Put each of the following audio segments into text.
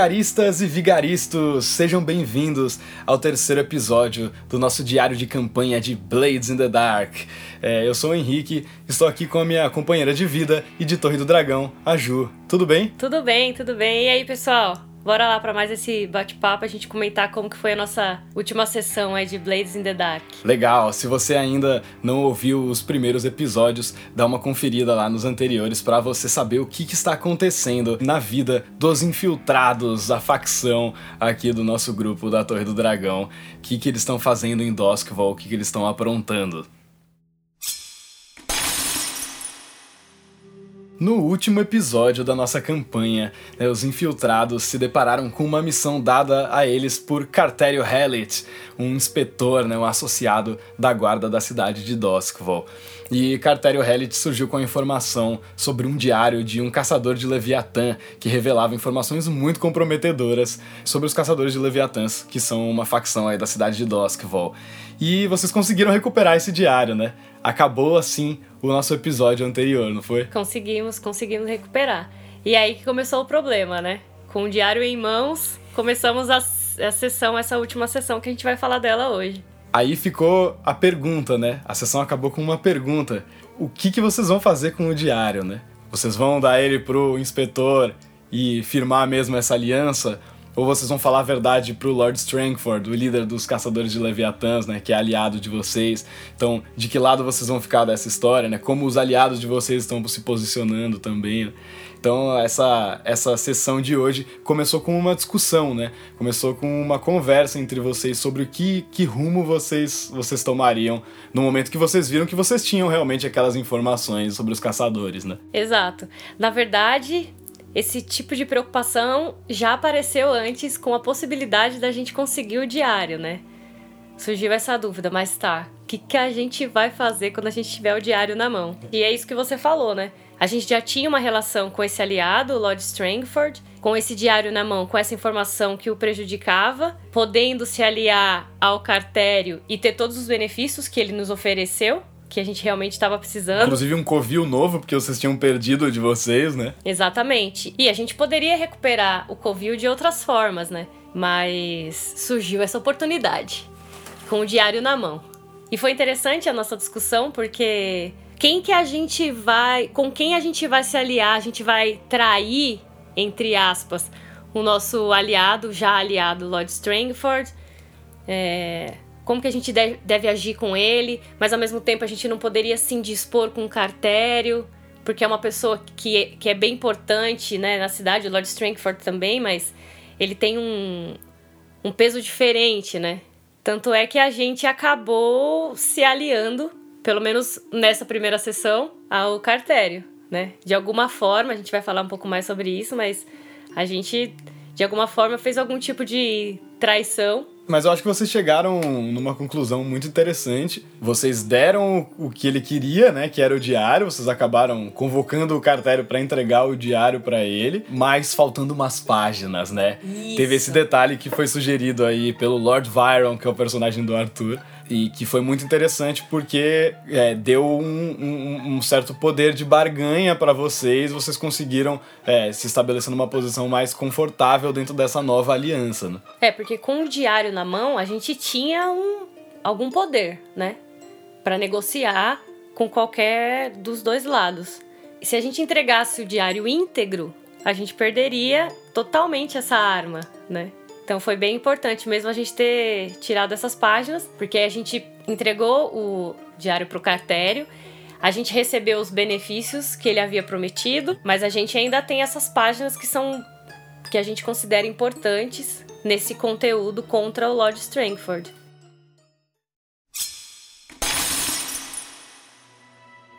vigaristas e vigaristas, sejam bem-vindos ao terceiro episódio do nosso diário de campanha de Blades in the Dark. É, eu sou o Henrique, estou aqui com a minha companheira de vida e de Torre do Dragão, a Ju. Tudo bem? Tudo bem, tudo bem. E aí, pessoal? Bora lá para mais esse bate-papo, a gente comentar como que foi a nossa última sessão aí de Blades in the Dark. Legal, se você ainda não ouviu os primeiros episódios, dá uma conferida lá nos anteriores para você saber o que, que, está acontecendo na vida dos infiltrados, a facção aqui do nosso grupo da Torre do Dragão, o que, que eles estão fazendo em Doskvol, o que, que eles estão aprontando. No último episódio da nossa campanha, né, os infiltrados se depararam com uma missão dada a eles por Cartério Hellet, um inspetor, né, um associado da guarda da cidade de Doskvol. E Cartério Hellet surgiu com a informação sobre um diário de um caçador de Leviatã que revelava informações muito comprometedoras sobre os caçadores de Leviatãs, que são uma facção aí da cidade de Doskvol. E vocês conseguiram recuperar esse diário, né? Acabou assim o nosso episódio anterior, não foi? Conseguimos, conseguimos recuperar. E aí que começou o problema, né? Com o diário em mãos, começamos a, a sessão, essa última sessão que a gente vai falar dela hoje. Aí ficou a pergunta, né? A sessão acabou com uma pergunta. O que, que vocês vão fazer com o diário, né? Vocês vão dar ele pro inspetor e firmar mesmo essa aliança? Ou vocês vão falar a verdade pro Lord Strangford, o líder dos caçadores de Leviatãs, né, que é aliado de vocês. Então, de que lado vocês vão ficar dessa história, né? Como os aliados de vocês estão se posicionando também. Né? Então, essa essa sessão de hoje começou com uma discussão, né? Começou com uma conversa entre vocês sobre o que, que rumo vocês vocês tomariam no momento que vocês viram que vocês tinham realmente aquelas informações sobre os caçadores, né? Exato. Na verdade, esse tipo de preocupação já apareceu antes com a possibilidade da gente conseguir o diário, né? Surgiu essa dúvida, mas tá, o que, que a gente vai fazer quando a gente tiver o diário na mão? E é isso que você falou, né? A gente já tinha uma relação com esse aliado, o Lord Strangford, com esse diário na mão, com essa informação que o prejudicava, podendo se aliar ao cartério e ter todos os benefícios que ele nos ofereceu que a gente realmente estava precisando. Inclusive um covil novo, porque vocês tinham perdido de vocês, né? Exatamente. E a gente poderia recuperar o covil de outras formas, né? Mas surgiu essa oportunidade com o diário na mão. E foi interessante a nossa discussão porque quem que a gente vai, com quem a gente vai se aliar, a gente vai trair entre aspas o nosso aliado, já aliado Lord Strangford, é, como que a gente deve, agir com ele, mas ao mesmo tempo a gente não poderia se indispor com o cartério, porque é uma pessoa que, é, que é bem importante né, na cidade, o Lord Strangford também, mas ele tem um, um peso diferente, né? Tanto é que a gente acabou se aliando, pelo menos nessa primeira sessão, ao cartério, né? De alguma forma, a gente vai falar um pouco mais sobre isso, mas a gente, de alguma forma, fez algum tipo de traição mas eu acho que vocês chegaram numa conclusão muito interessante. Vocês deram o que ele queria, né, que era o diário. Vocês acabaram convocando o cartério para entregar o diário para ele, mas faltando umas páginas, né? Isso. Teve esse detalhe que foi sugerido aí pelo Lord Byron, que é o personagem do Arthur e que foi muito interessante porque é, deu um, um, um, certo poder de barganha para vocês, vocês conseguiram é, se estabelecer numa posição mais confortável dentro dessa nova aliança. Né? É, porque com o diário na mão a gente tinha um, algum poder, né? Para negociar com qualquer dos dois lados. E se a gente entregasse o diário íntegro, a gente perderia totalmente essa arma, né? Então foi bem importante mesmo a gente ter tirado essas páginas, porque a gente entregou o diário para o cartério, a gente recebeu os benefícios que ele havia prometido, mas a gente ainda tem essas páginas que são que a gente considera importantes nesse conteúdo contra o Lord Strangford.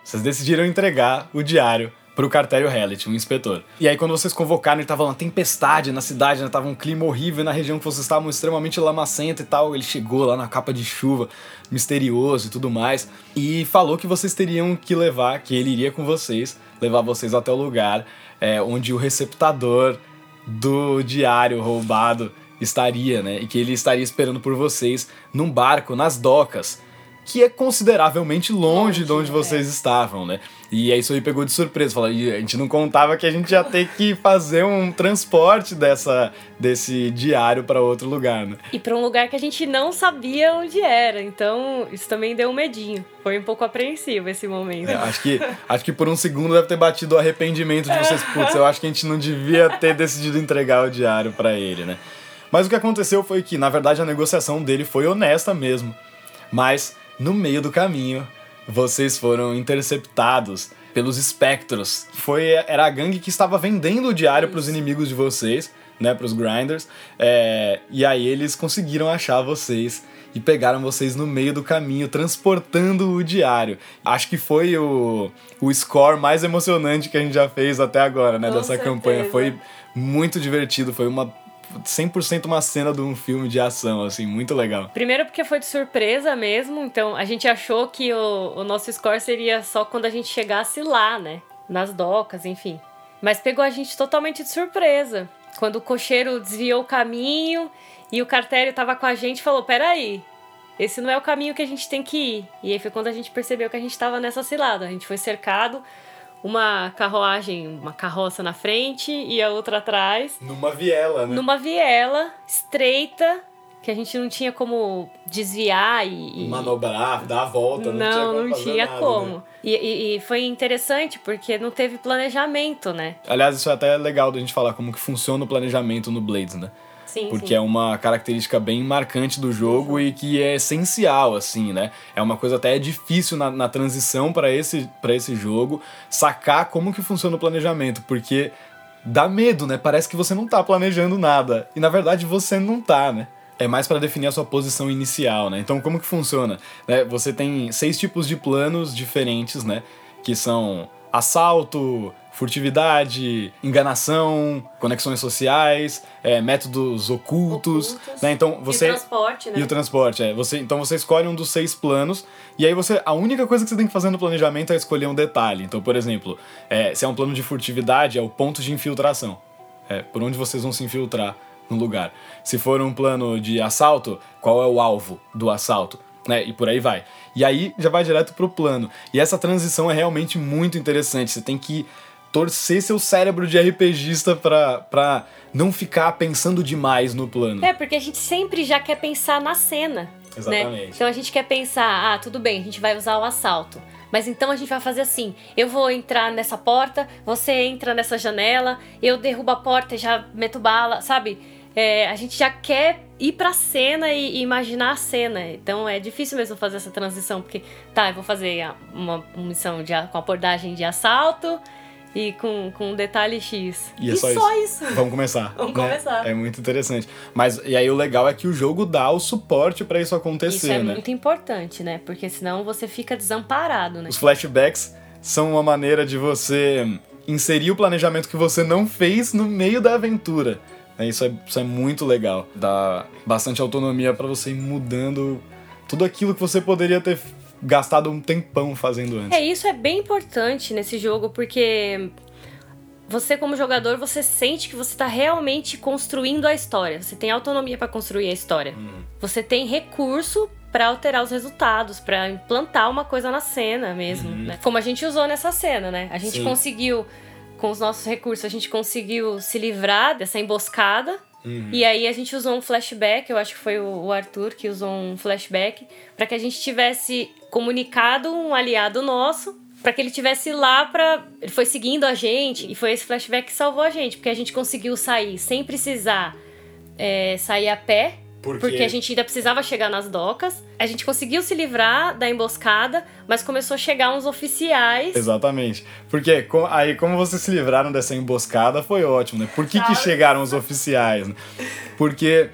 Vocês decidiram entregar o diário pro Cartério Hellet, um inspetor. E aí quando vocês convocaram, ele tava uma tempestade na cidade, né? Tava um clima horrível na região que vocês estavam extremamente lamacento e tal. Ele chegou lá na capa de chuva, misterioso e tudo mais, e falou que vocês teriam que levar, que ele iria com vocês, levar vocês até o lugar é, onde o receptador do diário roubado estaria, né? E que ele estaria esperando por vocês num barco nas docas que é consideravelmente longe, longe de onde é. vocês estavam, né? E aí isso aí pegou de surpresa. Falou, a gente não contava que a gente ia ter que fazer um transporte dessa, desse diário para outro lugar, né? E para um lugar que a gente não sabia onde era. Então, isso também deu um medinho. Foi um pouco apreensivo esse momento. É, acho, que, acho que por um segundo deve ter batido o arrependimento de vocês. Putz, eu acho que a gente não devia ter decidido entregar o diário para ele, né? Mas o que aconteceu foi que, na verdade, a negociação dele foi honesta mesmo. Mas, no meio do caminho, vocês foram interceptados pelos espectros. Foi era a gangue que estava vendendo o diário para os inimigos de vocês, né, para os grinders. É, e aí eles conseguiram achar vocês e pegaram vocês no meio do caminho, transportando o diário. Acho que foi o, o score mais emocionante que a gente já fez até agora, né, Com dessa certeza. campanha. Foi muito divertido, foi uma 100% uma cena de um filme de ação, assim, muito legal. Primeiro porque foi de surpresa mesmo, então a gente achou que o, o nosso score seria só quando a gente chegasse lá, né? Nas docas, enfim. Mas pegou a gente totalmente de surpresa. Quando o cocheiro desviou o caminho e o cartério tava com a gente e falou: Peraí, esse não é o caminho que a gente tem que ir. E aí foi quando a gente percebeu que a gente tava nessa cilada. A gente foi cercado, uma carruagem, uma carroça na frente e a outra atrás Numa viela, né? numa viela estreita que a gente não tinha como desviar e. Manobrar, dar a volta, não, tinha não, como não tinha nada, como. né? E, e- e foi interessante porque não teve planejamento, né? Aliás, isso é até legal da gente falar como que funciona o planejamento no Blades, né? Sim, Porque sim. é uma característica bem marcante do jogo e que é essencial, assim, né? É uma coisa até difícil na, na transição para esse, pra esse jogo sacar como que funciona o planejamento, porque dá medo, né? Parece que você não tá planejando nada. E na verdade você não tá, né? É mais para definir a sua posição inicial, né? Então como que funciona? Né? Você tem seis tipos de planos diferentes, né? Que são assalto, furtividade, enganação, conexões sociais, é, métodos ocultos, Ocultos. né? Então você E o transporte, né? e o transporte, é. Você, então você escolhe um dos seis planos, e aí você. A única coisa que você tem que fazer no planejamento é escolher um detalhe. Então, por exemplo, é, se é um plano de furtividade, é o ponto de infiltração. É, por onde vocês vão se infiltrar no lugar. Se for um plano de assalto, qual é o alvo do assalto? Né? E por aí vai. E aí já vai direto pro plano. E essa transição é realmente muito interessante. Você tem que torcer seu cérebro de RPGista pra, pra não ficar pensando demais no plano. É, porque a gente sempre já quer pensar na cena. Exatamente. Né? Então a gente quer pensar, ah, tudo bem, a gente vai usar o assalto. Mas então a gente vai fazer assim: eu vou entrar nessa porta, você entra nessa janela, eu derrubo a porta e já meto bala, sabe? É, a gente já quer ir pra cena e, e imaginar a cena. Então é difícil mesmo fazer essa transição, porque tá, eu vou fazer uma, missão de, com abordagem de assalto e com, com um detalhe X. E é só isso. Vamos começar. Vamos né? começar. É muito interessante. Mas e aí o legal é que o jogo dá o suporte pra isso acontecer, Isso é né? muito importante, né? Porque senão você fica desamparado, né? Os flashbacks são uma maneira de você inserir o planejamento que você não fez no meio da aventura. né? Isso é, isso é muito legal. Dá bastante autonomia pra você ir mudando tudo aquilo que você poderia ter gastado um tempão fazendo antes. É, isso é bem importante nesse jogo, porque você como jogador, você sente que você tá realmente construindo a história. Você tem autonomia pra construir a história. Uhum. Você tem recurso pra alterar os resultados, pra implantar uma coisa na cena mesmo, né? Como a gente usou nessa cena, né? A gente Sim. conseguiu com os nossos recursos, a gente conseguiu se livrar dessa emboscada. Uhum. E aí a gente usou um flashback, eu acho que foi o Arthur que usou um flashback, pra que a gente tivesse comunicado um aliado nosso, pra que ele tivesse lá pra. Ele foi seguindo a gente, e foi esse flashback que salvou a gente, porque a gente conseguiu sair sem precisar é, sair a pé. Porque- Porque a gente ainda precisava chegar nas docas. A gente conseguiu se livrar da emboscada, mas começou a chegar uns oficiais. Exatamente. Porque aí, como vocês se livraram dessa emboscada, foi ótimo, né? Por que, que chegaram os oficiais? né? Porque,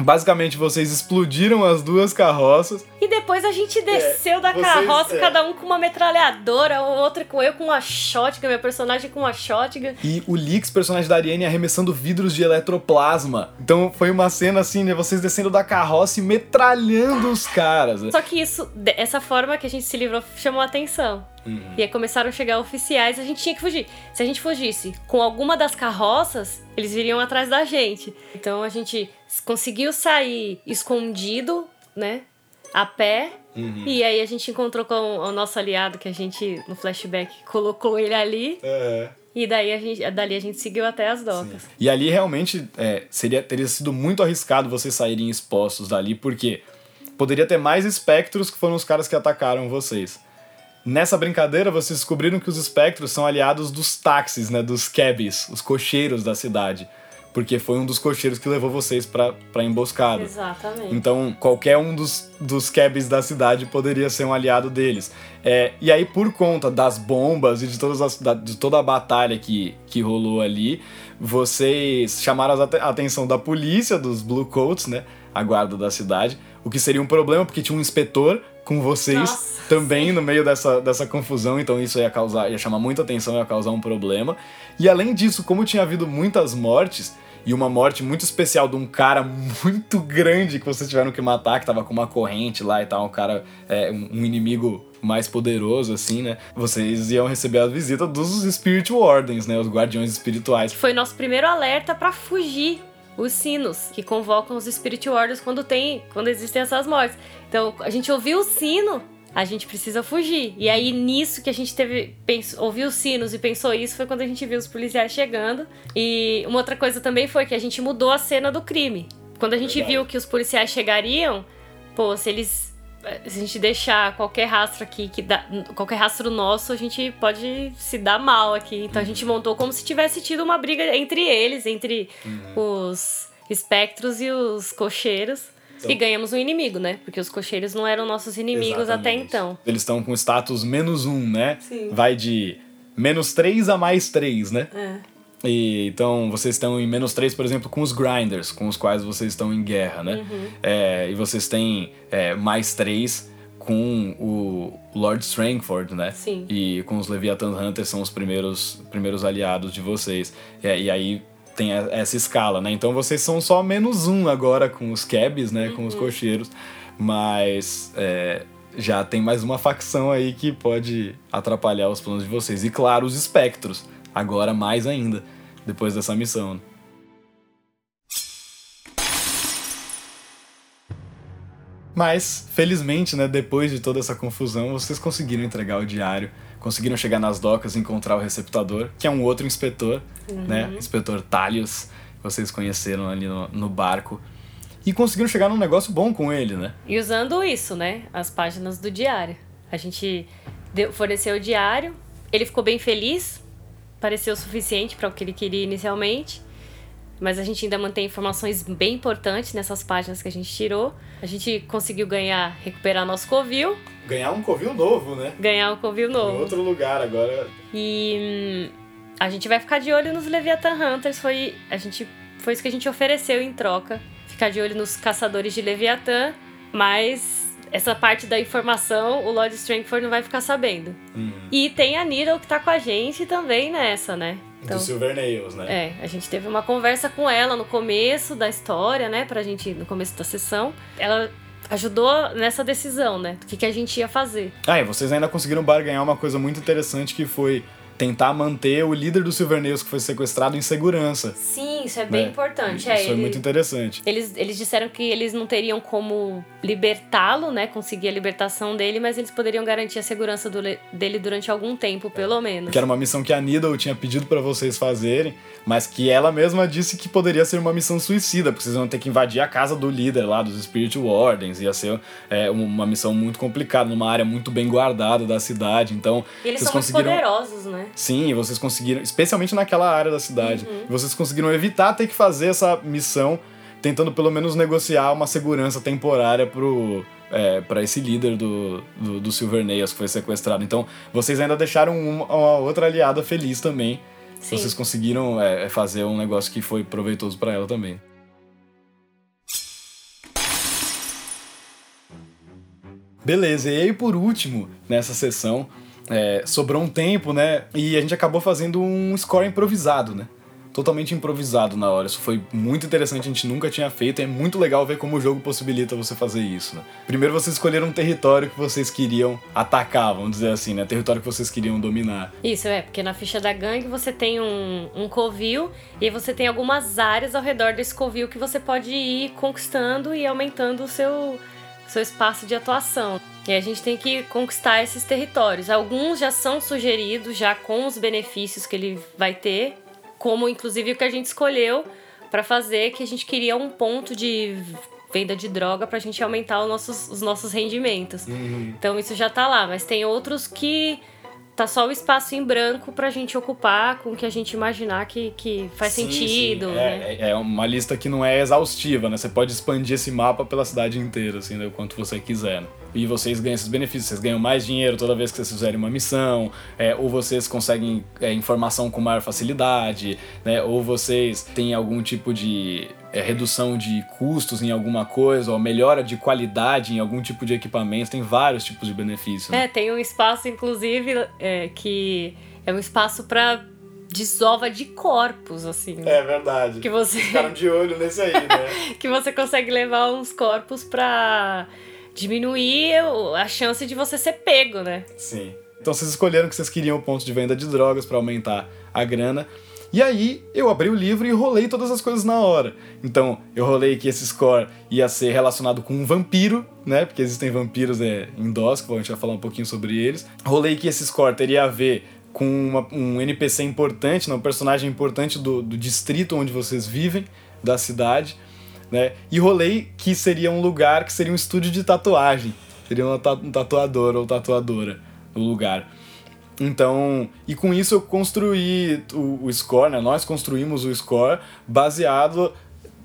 basicamente, vocês explodiram as duas carroças. E depois a gente desceu da vocês- carroça, é. cada um com uma metralhadora, o outro com eu com uma shotgun, meu personagem com uma shotgun. E o Lix, personagem da Ariane, arremessando vidros de eletroplasma. Então foi uma cena assim, né? Vocês descendo da carroça e metralhando os caras. né? Só que isso, essa forma que a gente se livrou chamou a atenção. E aí começaram a chegar oficiais, a gente tinha que fugir. Se a gente fugisse com alguma das carroças, eles viriam atrás da gente. Então a gente conseguiu sair escondido, né? a pé. Uhum. E aí a gente encontrou com o nosso aliado, que a gente, no flashback, colocou ele ali. É. E daí a gente, dali a gente seguiu até as docas. Sim. E ali realmente é, seria, teria sido muito arriscado vocês saírem expostos dali, porque poderia ter mais espectros que foram os caras que atacaram vocês. Nessa brincadeira, vocês descobriram que os espectros são aliados dos táxis, né? Dos cabs, os cocheiros da cidade porque foi um dos cocheiros que levou vocês pra, pra emboscada. Exatamente. Então, qualquer um dos, dos cabs da cidade poderia ser um aliado deles. É, e aí, por conta das bombas e de, todas as, da, de toda a batalha que, que rolou ali, vocês chamaram a atenção da polícia, dos Blue Coats, né? A guarda da cidade. O que seria um problema, porque tinha um inspetor com vocês Nossa, também sim. no meio dessa, dessa confusão, então isso ia causar, ia chamar muita atenção, ia causar um problema. E além disso, como tinha havido muitas mortes, e uma morte muito especial de um cara muito grande que vocês tiveram que matar, que tava com uma corrente lá e tal, um cara, é, um inimigo mais poderoso, assim, né? Vocês iam receber a visita dos Spirit Wardens, né? Os guardiões espirituais. Foi nosso primeiro alerta para fugir os sinos que convocam os Spirit Wardens quando tem, quando existem essas mortes. Então, a gente ouviu o sino a gente precisa fugir. E aí, nisso que a gente teve, pensou, ouviu os sinos e pensou isso, foi quando a gente viu os policiais chegando. E uma outra coisa também foi que a gente mudou a cena do crime. Quando a gente Verdade. viu que os policiais chegariam, pô, se eles. Se a gente deixar qualquer rastro aqui, que dá, qualquer rastro nosso, a gente pode se dar mal aqui. Então uhum. a gente montou como se tivesse tido uma briga entre eles, entre uhum. os espectros e os cocheiros. Então, e ganhamos um inimigo, né? Porque os cocheiros não eram nossos inimigos exatamente. até então. Eles estão com status menos um, né? Sim. Vai de menos três a mais três, né? É. E, então vocês estão em menos três, por exemplo, com os grinders, com os quais vocês estão em guerra, né? Uhum. É, e vocês têm é, mais três com o Lord Strangford, né? Sim. E com os Leviathan Hunters são os primeiros, primeiros aliados de vocês. É, e aí tem essa escala, né? Então vocês são só menos um agora com os cabs, né? Com os uhum. cocheiros. Mas é, já tem mais uma facção aí que pode atrapalhar os planos de vocês. E claro, os espectros. Agora mais ainda, depois dessa missão. Né? Mas, felizmente, né, depois de toda essa confusão, vocês conseguiram entregar o diário conseguiram chegar nas docas e encontrar o receptador, que é um outro inspetor, uhum. né? Inspetor Talios, vocês conheceram ali no, no barco. E conseguiram chegar num negócio bom com ele, né? E usando isso, né? As páginas do diário. A gente forneceu o diário, ele ficou bem feliz, pareceu o suficiente para o que ele queria inicialmente. Mas a gente ainda mantém informações bem importantes nessas páginas que a gente tirou. A gente conseguiu ganhar, recuperar nosso covil. Ganhar um covil novo, né? Ganhar um covil novo. Em outro lugar agora. E hum, a gente vai ficar de olho nos Leviathan Hunters. Foi, a gente, foi isso que a gente ofereceu em troca. Ficar de olho nos caçadores de Leviathan. Mas essa parte da informação o Lord Strangford não vai ficar sabendo. Uhum. E tem a Needle que tá com a gente também nessa, né? Então, do Silver Nails, né? É, a gente teve uma conversa com ela no começo da história, né? Pra gente, no começo da sessão. Ela ajudou nessa decisão, né? Do que, que a gente ia fazer. Ah, e vocês ainda conseguiram barganhar uma coisa muito interessante que foi tentar manter o líder do Silvernails que foi sequestrado em segurança. Sim, isso é bem né? importante. Isso é, foi ele, muito interessante. Eles, eles disseram que eles não teriam como libertá-lo, né? Conseguir a libertação dele, mas eles poderiam garantir a segurança do, dele durante algum tempo, pelo menos. Que era uma missão que a Needle tinha pedido para vocês fazerem, mas que ela mesma disse que poderia ser uma missão suicida, porque vocês iam ter que invadir a casa do líder lá, dos Spirit Wardens, ia ser é, uma missão muito complicada, numa área muito bem guardada da cidade, então... E eles vocês são conseguiram... muito poderosos, né? Sim, vocês conseguiram, especialmente naquela área da cidade, uhum. vocês conseguiram evitar ter que fazer essa missão, tentando pelo menos negociar uma segurança temporária pro, é, para esse líder do, do, do Silvernails que foi sequestrado. Então, vocês ainda deixaram uma, uma outra aliada feliz também. Sim. Vocês conseguiram é, fazer um negócio que foi proveitoso para ela também. Beleza, e aí por último, nessa sessão, é, sobrou um tempo, né? E a gente acabou fazendo um score improvisado, né? Totalmente improvisado na hora. Isso foi muito interessante, a gente nunca tinha feito. É muito legal ver como o jogo possibilita você fazer isso, né? Primeiro vocês escolheram um território que vocês queriam atacar, vamos dizer assim, né? Território que vocês queriam dominar. Isso, é, porque na ficha da gangue você tem um, um covil e você tem algumas áreas ao redor desse covil que você pode ir conquistando e aumentando o seu seu espaço de atuação. E a gente tem que conquistar esses territórios. Alguns já são sugeridos, já com os benefícios que ele vai ter, como inclusive o que a gente escolheu para fazer, que a gente queria um ponto de venda de droga para a gente aumentar os nossos, os nossos rendimentos. Uhum. Então isso já tá lá, mas tem outros que tá só o espaço em branco pra gente ocupar com o que a gente imaginar que, que faz Sim, sentido, sim. né? É, é uma lista que não é exaustiva, né? Você pode expandir esse mapa pela cidade inteira, assim, né? o quanto você quiser. Né? E vocês ganham esses benefícios, vocês ganham mais dinheiro toda vez que vocês fizerem uma missão, é, ou vocês conseguem é, informação com maior facilidade, né? Ou vocês têm algum tipo de é, redução de custos em alguma coisa, ou melhora de qualidade em algum tipo de equipamento, tem vários tipos de benefícios. né? É, tem um espaço, inclusive, é, que é um espaço pra desova de corpos, assim. É verdade. Que você, Ficaram de olho nesse aí, né? que você consegue levar uns corpos pra diminuir o- a chance de você ser pego, né? Sim. Então vocês escolheram que vocês queriam pontos de venda de drogas para aumentar a grana. E aí eu abri o livro e rolei todas as coisas na hora. Então eu rolei que esse score ia ser relacionado com um vampiro, né? Porque existem vampiros é, em DOS, a gente vai falar um pouquinho sobre eles. Rolei que esse score teria a ver com uma- um NPC importante, né, um personagem importante do, do distrito onde vocês vivem, da cidade. Né? E rolei que seria um lugar que seria um estúdio de tatuagem. Seria um tatuador ou tatuadora no lugar. Então, e com isso eu construí o, o score, né? Nós construímos o score baseado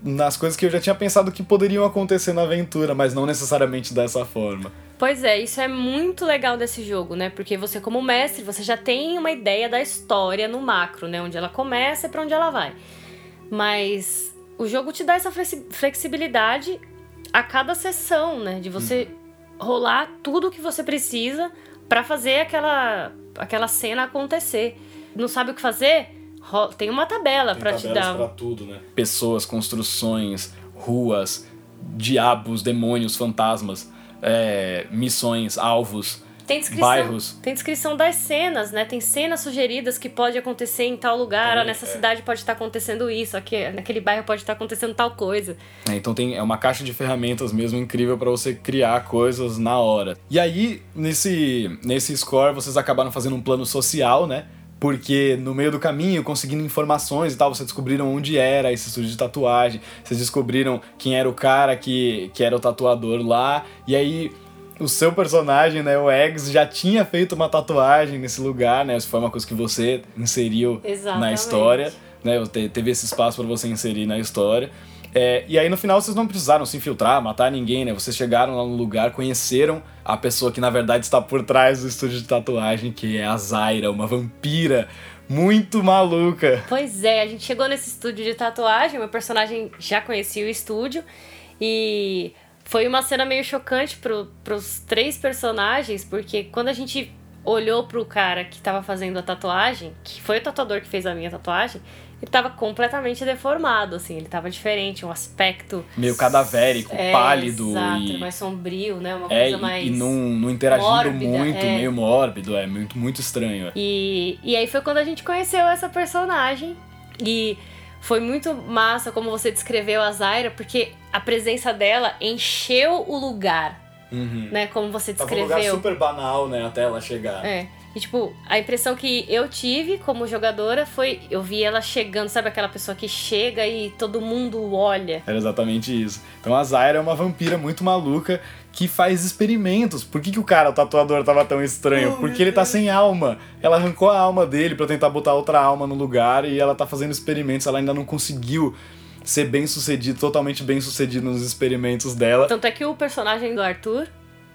nas coisas que eu já tinha pensado que poderiam acontecer na aventura, mas não necessariamente dessa forma. Pois é, isso é muito legal desse jogo, né? Porque você, como mestre, você já tem uma ideia da história no macro, né? Onde ela começa e pra onde ela vai. Mas o jogo te dá essa flexi- flexibilidade a cada sessão, né? De você rolar tudo o que você precisa pra fazer aquela, aquela cena acontecer. Não sabe o que fazer? Tem uma tabela pra te dar. pra tudo, né? Pessoas, construções, ruas, diabos, demônios, fantasmas, é, missões, alvos, Tem descrição, bairros. tem descrição das cenas, né? Tem cenas sugeridas que pode acontecer em tal lugar, É, nessa é. cidade pode estar acontecendo isso, aqui, naquele bairro pode estar acontecendo tal coisa. É, então tem é uma caixa de ferramentas mesmo incrível para você criar coisas na hora. E aí nesse nesse score vocês acabaram fazendo um plano social, né? Porque no meio do caminho, conseguindo informações e tal, vocês descobriram onde era esse estúdio de tatuagem, vocês descobriram quem era o cara que, que era o tatuador lá, e aí o seu personagem, né, o Eggs, já tinha feito uma tatuagem nesse lugar, né? Isso foi uma coisa que você inseriu na Exatamente. história né? Te- Teve esse espaço para você inserir na história. É, e aí no final vocês não precisaram se infiltrar, matar ninguém, né? Vocês chegaram lá no lugar, conheceram a pessoa que na verdade está por trás do estúdio de tatuagem, que é a Zaira, uma vampira muito maluca. Pois é, a gente chegou nesse estúdio de tatuagem, meu personagem já conhecia o estúdio e foi uma cena meio chocante pro, pros três personagens, porque quando a gente olhou pro cara que tava fazendo a tatuagem, que foi o tatuador que fez a minha tatuagem, ele tava completamente deformado, assim, ele tava diferente, um aspecto Meio cadavérico, é, pálido exato, e. mais sombrio, né? Uma É, coisa e, mais e não, não interagindo mórbida, muito, é. meio mórbido, é muito, muito estranho. é. E, e aí foi quando a gente conheceu essa personagem. E foi muito massa como você descreveu a Zaira, porque a presença dela encheu o lugar, Uhum. né? Como você Tava um lugar descreveu. super banal, né, até ela chegar. É. E, tipo, a impressão que eu tive como jogadora foi... Eu vi ela chegando, sabe aquela pessoa que chega e todo mundo olha? Era exatamente isso. Então a Zaira é uma vampira muito maluca que faz experimentos. Por que, que o cara, o tatuador, tava tão estranho? Porque ele tá sem alma. Ela arrancou a alma dele pra tentar botar outra alma no lugar e ela tá fazendo experimentos. Ela ainda não conseguiu ser bem sucedido, totalmente bem sucedido nos experimentos dela. Tanto é que o personagem do Arthur,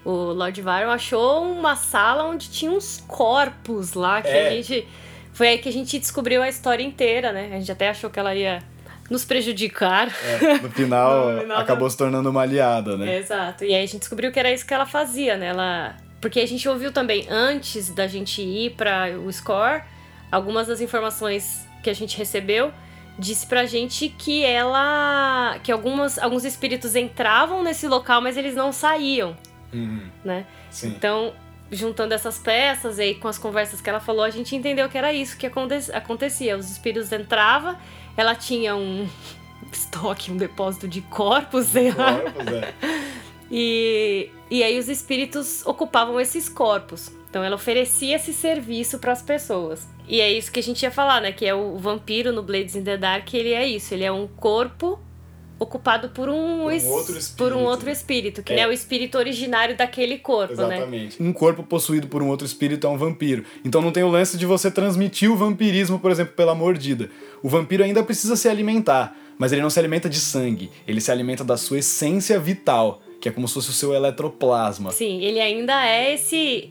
o Lord Byron, achou uma sala onde tinha uns corpos lá que É. a gente. Foi aí que a gente descobriu a história inteira, né? A gente até achou que ela ia nos prejudicar. É, no final, No final, acabou se tornando uma aliada, né? Exato. E aí a gente descobriu que era isso que ela fazia, né? Ela... Porque a gente ouviu também, antes da gente ir para o score, algumas das informações que a gente recebeu disse pra gente que ela. que algumas, alguns espíritos entravam nesse local, mas eles não saíam, Uhum, né? sim. Então, juntando essas peças e com as conversas que ela falou, a gente entendeu que era isso que aconte- acontecia. Os espíritos entravam, ela tinha um estoque, um depósito de corpos, sei lá. Corpos, é. E, e aí os espíritos ocupavam esses corpos. Então ela oferecia esse serviço para as pessoas. E é isso que a gente ia falar, né? Que é o vampiro no Blades in the Dark, ele é isso. Ele é um corpo ocupado por um, por um outro espírito, por um outro espírito que é. é o espírito originário daquele corpo, Exatamente. né? Exatamente. Um corpo possuído por um outro espírito é um vampiro. Então não tem o lance de você transmitir o vampirismo, por exemplo, pela mordida. O vampiro ainda precisa se alimentar, mas ele não se alimenta de sangue, ele se alimenta da sua essência vital, que é como se fosse o seu eletroplasma. Sim, ele ainda é esse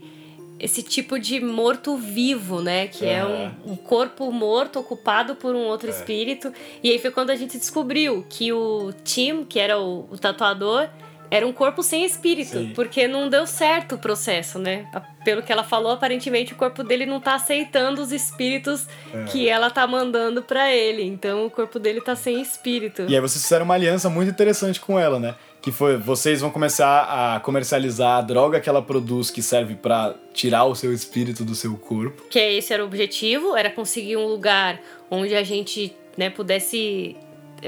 esse tipo de morto-vivo, né? Que é, é um, um, corpo morto ocupado por um outro é. espírito. E aí foi quando a gente descobriu que o Tim, que era o, o tatuador, era um corpo sem espírito, Sim. porque não deu certo o processo, né? Pelo que ela falou, aparentemente o corpo dele não tá aceitando os espíritos é. que ela tá mandando para ele. Então o corpo dele tá sem espírito. E aí vocês fizeram uma aliança muito interessante com ela, né? Que foi vocês vão começar a comercializar a droga que ela produz que serve para tirar o seu espírito do seu corpo. Que esse era o objetivo, era conseguir um lugar onde a gente, né, pudesse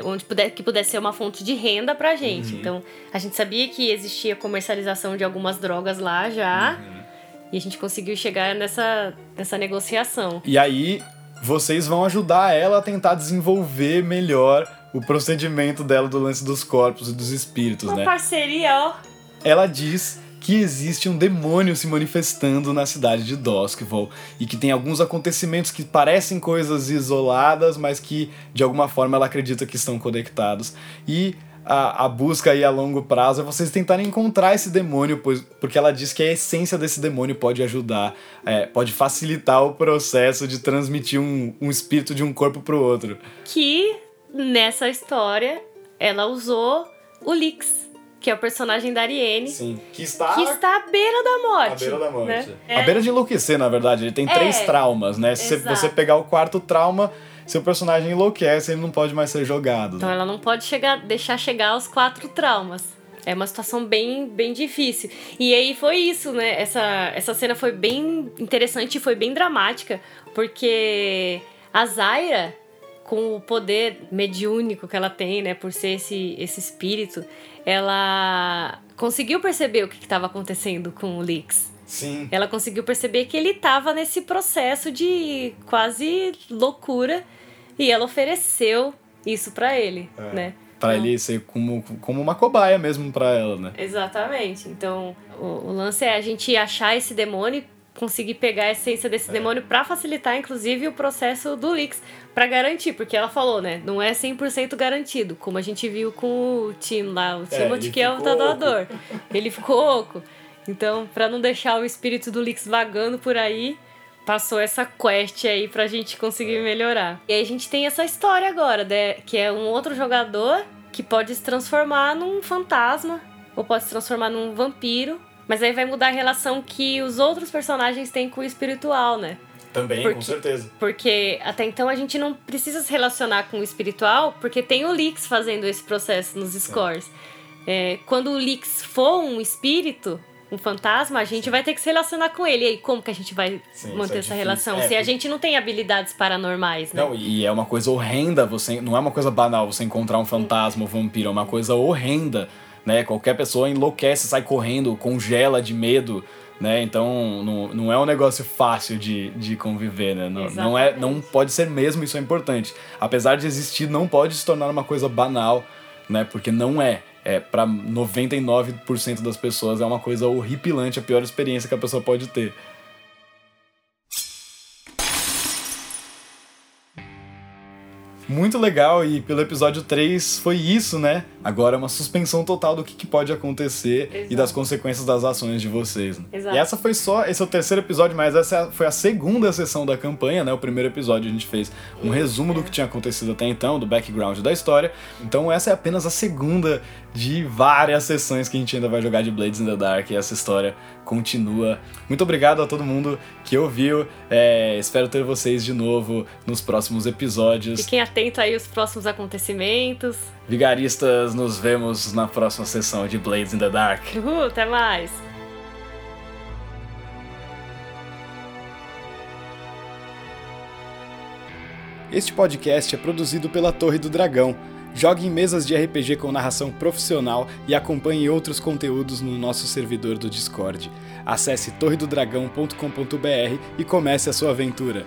onde puder, que pudesse ser uma fonte de renda pra gente. Uhum. Então, a gente sabia que existia comercialização de algumas drogas lá já. Uhum. E a gente conseguiu chegar nessa, nessa negociação. E aí, vocês vão ajudar ela a tentar desenvolver melhor o procedimento dela do lance dos corpos e dos espíritos, Uma né? parceria, ó. Ela diz que existe um demônio se manifestando na cidade de Duskville e que tem alguns acontecimentos que parecem coisas isoladas, mas que de alguma forma ela acredita que estão conectados. E a, a, busca aí a longo prazo é vocês tentarem encontrar esse demônio, pois, porque ela diz que a essência desse demônio pode ajudar, é, pode facilitar o processo de transmitir um, um espírito de um corpo para o outro. Que nessa história, ela usou o Lix, que é o personagem da Ariane. Sim. Que está... Que está à beira da morte. À beira da morte. Né? É. À beira de enlouquecer, na verdade. Ele tem é. três traumas, né? Se Exato. você pegar o quarto trauma, seu personagem enlouquece, ele não pode mais ser jogado. Então ela não pode chegar, deixar chegar aos quatro traumas. É uma situação bem, bem difícil. E aí foi isso, né? Essa, essa cena foi bem interessante e foi bem dramática, porque a Zaira, com o poder mediúnico que ela tem, né, por ser esse, esse espírito, ela conseguiu perceber o que estava acontecendo com o Lix. Sim. Ela conseguiu perceber que ele estava nesse processo de quase loucura e ela ofereceu isso para ele, é. né? Para então, ele ser como, como uma cobaia mesmo para ela, né? Exatamente. Então, o, o lance é a gente achar esse demônio conseguir pegar a essência desse é. demônio para facilitar, inclusive, o processo do Lix, para garantir, porque ela falou, né? Não é 100% garantido, como a gente viu com o Tim lá, o é, Timothy, que é o tatuador. ele ficou oco. Então, para não deixar o espírito do Lix vagando por aí, passou essa quest aí pra gente conseguir é. melhorar. E aí a gente tem essa história agora, né? que é um outro jogador que pode se transformar num fantasma ou pode se transformar num vampiro mas aí vai mudar a relação que os outros personagens têm com o espiritual, né? Também, porque, com certeza. Porque até então a gente não precisa se relacionar com o espiritual, porque tem o Lix fazendo esse processo nos scores. É. É, quando o Lix for um espírito, um fantasma, a gente Sim. vai ter que se relacionar com ele. E aí, como que a gente vai Sim, manter é essa relação? É, se a gente não tem habilidades paranormais, né? Não, e é uma coisa horrenda, você não é uma coisa banal você encontrar um fantasma ou vampiro, é uma coisa horrenda né? Qualquer pessoa enlouquece, sai correndo, congela de medo, né? Então não, não é um negócio fácil de, de conviver, né? Não, não, é, não pode ser mesmo, isso é importante. Apesar de existir, não pode se tornar uma coisa banal, né? Porque não é. É, para 99% das pessoas é uma coisa horripilante, a pior experiência que a pessoa pode ter. Muito legal, e pelo episódio 3 foi isso, né? Agora é uma suspensão total do que, que pode acontecer Exato. e das consequências das ações de vocês. Exato. E essa foi só, esse é o terceiro episódio, mas essa foi a segunda sessão da campanha, né? O primeiro episódio a gente fez um resumo do que tinha acontecido até então, do background da história. Então essa é apenas a segunda de várias sessões que a gente ainda vai jogar de Blades in the Dark e essa história continua. Muito obrigado a todo mundo que ouviu. É, espero ter vocês de novo nos próximos episódios. Fiquem atentos aí aos próximos acontecimentos. Vigaristas, nos vemos na próxima sessão de Blades in the Dark. Uhul, até mais! Este podcast é produzido pela Torre do Dragão Jogue em mesas de RPG com narração profissional e acompanhe outros conteúdos no nosso servidor do Discord. Acesse torredodragão.com.br e comece a sua aventura.